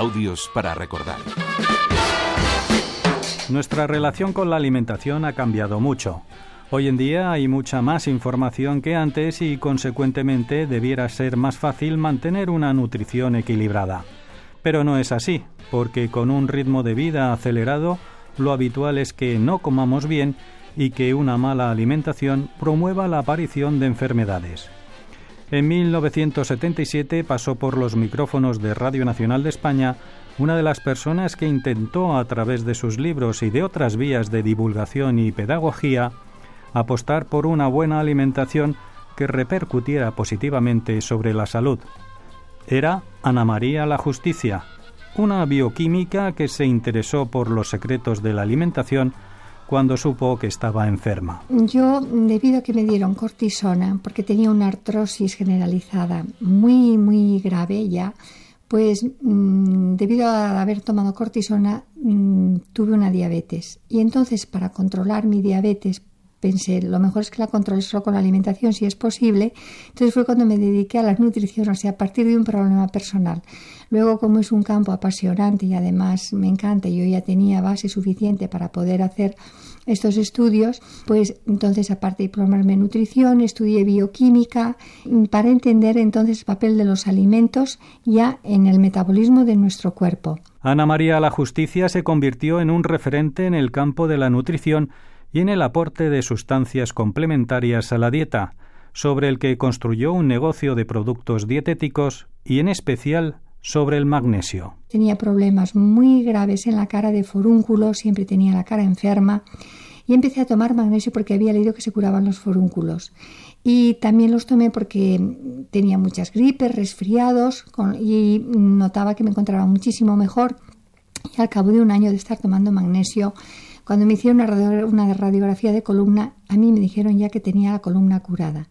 Audios para recordar. Nuestra relación con la alimentación ha cambiado mucho. Hoy en día hay mucha más información que antes y consecuentemente debiera ser más fácil mantener una nutrición equilibrada. Pero no es así, porque con un ritmo de vida acelerado, lo habitual es que no comamos bien y que una mala alimentación promueva la aparición de enfermedades. En 1977 pasó por los micrófonos de Radio Nacional de España una de las personas que intentó a través de sus libros y de otras vías de divulgación y pedagogía apostar por una buena alimentación que repercutiera positivamente sobre la salud. Era Ana María La Justicia, una bioquímica que se interesó por los secretos de la alimentación cuando supo que estaba enferma. Yo, debido a que me dieron cortisona, porque tenía una artrosis generalizada muy, muy grave ya, pues mm, debido a haber tomado cortisona mm, tuve una diabetes. Y entonces, para controlar mi diabetes, pensé, lo mejor es que la controle solo con la alimentación, si es posible. Entonces fue cuando me dediqué a la nutrición, o sea, a partir de un problema personal. Luego, como es un campo apasionante y además me encanta, yo ya tenía base suficiente para poder hacer estos estudios, pues entonces aparte de en nutrición, estudié bioquímica para entender entonces el papel de los alimentos ya en el metabolismo de nuestro cuerpo. Ana María La Justicia se convirtió en un referente en el campo de la nutrición y en el aporte de sustancias complementarias a la dieta, sobre el que construyó un negocio de productos dietéticos y en especial sobre el magnesio. Tenía problemas muy graves en la cara de forúnculos, siempre tenía la cara enferma y empecé a tomar magnesio porque había leído que se curaban los forúnculos. Y también los tomé porque tenía muchas gripes, resfriados y notaba que me encontraba muchísimo mejor. Y al cabo de un año de estar tomando magnesio, cuando me hicieron una radiografía de columna, a mí me dijeron ya que tenía la columna curada.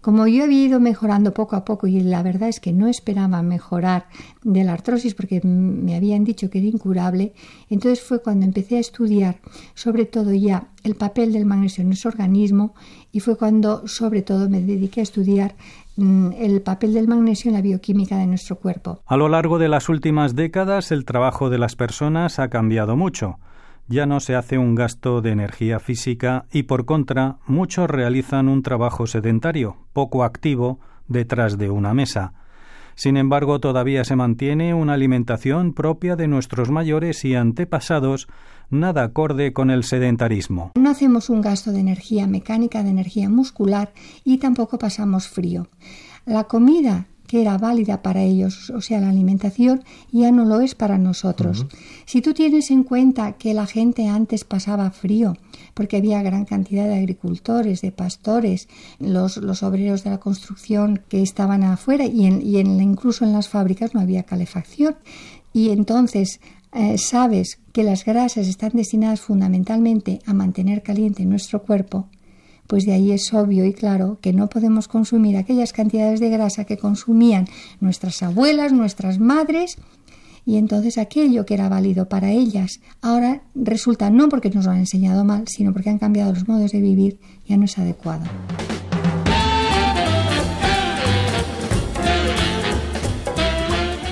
Como yo había ido mejorando poco a poco y la verdad es que no esperaba mejorar de la artrosis porque me habían dicho que era incurable, entonces fue cuando empecé a estudiar sobre todo ya el papel del magnesio en nuestro organismo y fue cuando sobre todo me dediqué a estudiar mm, el papel del magnesio en la bioquímica de nuestro cuerpo. A lo largo de las últimas décadas el trabajo de las personas ha cambiado mucho ya no se hace un gasto de energía física y por contra muchos realizan un trabajo sedentario, poco activo, detrás de una mesa. Sin embargo, todavía se mantiene una alimentación propia de nuestros mayores y antepasados, nada acorde con el sedentarismo. No hacemos un gasto de energía mecánica, de energía muscular y tampoco pasamos frío. La comida que era válida para ellos, o sea, la alimentación ya no lo es para nosotros. Si tú tienes en cuenta que la gente antes pasaba frío, porque había gran cantidad de agricultores, de pastores, los, los obreros de la construcción que estaban afuera y, y en, incluso en las fábricas no había calefacción. Y entonces eh, sabes que las grasas están destinadas fundamentalmente a mantener caliente nuestro cuerpo, pues de ahí es obvio y claro que no podemos consumir aquellas cantidades de grasa que consumían nuestras abuelas, nuestras madres, y entonces aquello que era válido para ellas ahora resulta no porque nos lo han enseñado mal, sino porque han cambiado los modos de vivir, ya no es adecuado.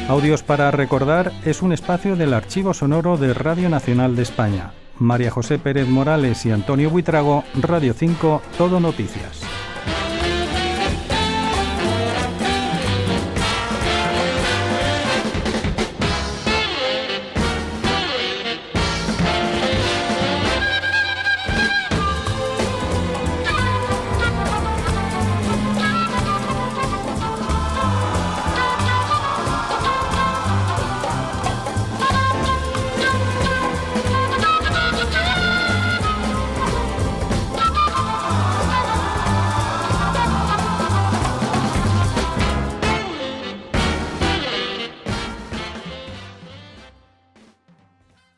Audios para recordar es un espacio del archivo sonoro de Radio Nacional de España. María José Pérez Morales y Antonio Buitrago, Radio 5, Todo Noticias.